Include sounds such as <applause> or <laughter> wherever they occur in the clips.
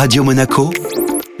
Radio Monaco,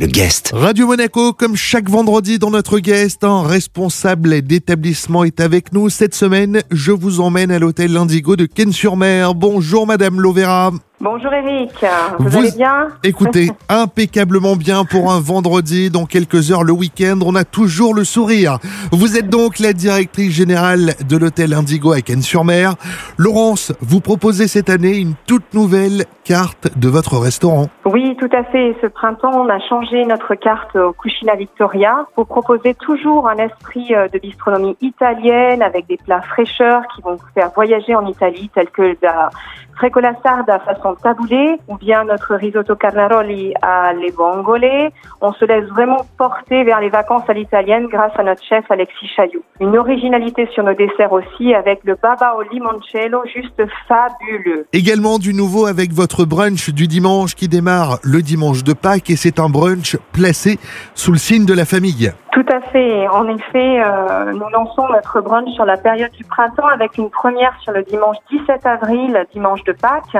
le guest. Radio Monaco, comme chaque vendredi dans notre guest, un responsable d'établissement est avec nous. Cette semaine, je vous emmène à l'hôtel Indigo de Ken-sur-Mer. Bonjour Madame Lovera. Bonjour Eric, vous, Vous- allez bien? Écoutez, <laughs> impeccablement bien pour un vendredi. Dans quelques heures, le week-end, on a toujours le sourire. Vous êtes donc la directrice générale de l'hôtel Indigo à Ken-sur-Mer. Laurence, vous proposez cette année une toute nouvelle carte de votre restaurant. Oui, tout à fait. Ce printemps, on a changé notre carte au Cucina Victoria pour proposer toujours un esprit euh, de bistronomie italienne avec des plats fraîcheurs qui vont vous faire voyager en Italie tels que la frecola sarda façon taboulé ou bien notre risotto carnaroli à les vongole. On se laisse vraiment porter vers les vacances à l'italienne grâce à notre chef Alexis Chaillou. Une originalité sur nos desserts aussi avec le baba au limoncello juste fabuleux. Également du nouveau avec votre brunch du dimanche qui démarre le dimanche de Pâques et c'est un brunch placé sous le signe de la famille. Tout à fait. En effet, euh, nous lançons notre brunch sur la période du printemps avec une première sur le dimanche 17 avril, dimanche de Pâques.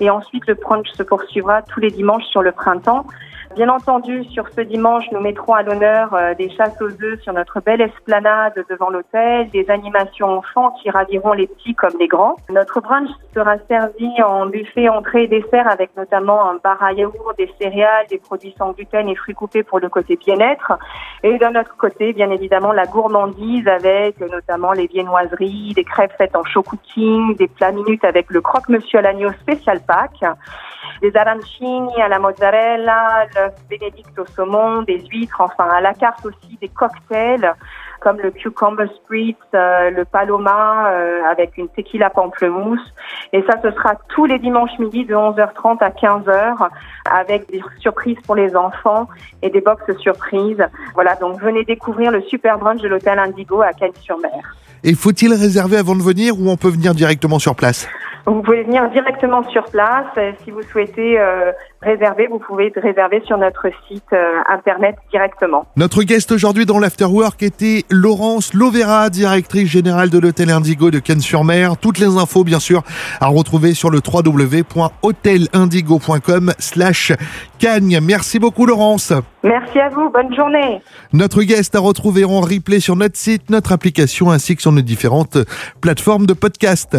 Et ensuite, le brunch se poursuivra tous les dimanches sur le printemps. Bien entendu, sur ce dimanche, nous mettrons à l'honneur euh, des chasses aux œufs sur notre belle esplanade devant l'hôtel, des animations enfants qui raviront les petits comme les grands. Notre brunch sera servi en buffet entrée et dessert avec notamment un bar à yaourt, des céréales, des produits sans gluten et fruits coupés pour le côté bien-être. Et d'un autre côté, bien évidemment, la gourmandise avec notamment les viennoiseries, des crêpes faites en show cooking, des plats minutes avec le croque-monsieur à l'agneau spécial Pâques, des arancini à la mozzarella, l'œuf bénédicte au saumon, des huîtres, enfin à la carte aussi des cocktails comme le cucumber spritz, euh, le paloma euh, avec une tequila pamplemousse. Et ça, ce sera tous les dimanches midi de 11h30 à 15h avec des surprises pour les enfants et des box surprises. Voilà, donc venez découvrir le super brunch de l'hôtel Indigo à Cannes-sur-Mer. Et faut-il réserver avant de venir ou on peut venir directement sur place? Vous pouvez venir directement sur place. Euh, Si vous souhaitez euh, réserver, vous pouvez réserver sur notre site euh, internet directement. Notre guest aujourd'hui dans l'Afterwork était Laurence Lovera, directrice générale de l'hôtel Indigo de Cannes-sur-Mer. Toutes les infos, bien sûr, à retrouver sur le www.hotelindigo.com slash Cannes. Merci beaucoup, Laurence. Merci à vous. Bonne journée. Notre guest à retrouver en replay sur notre site, notre application ainsi que sur nos différentes plateformes de podcast.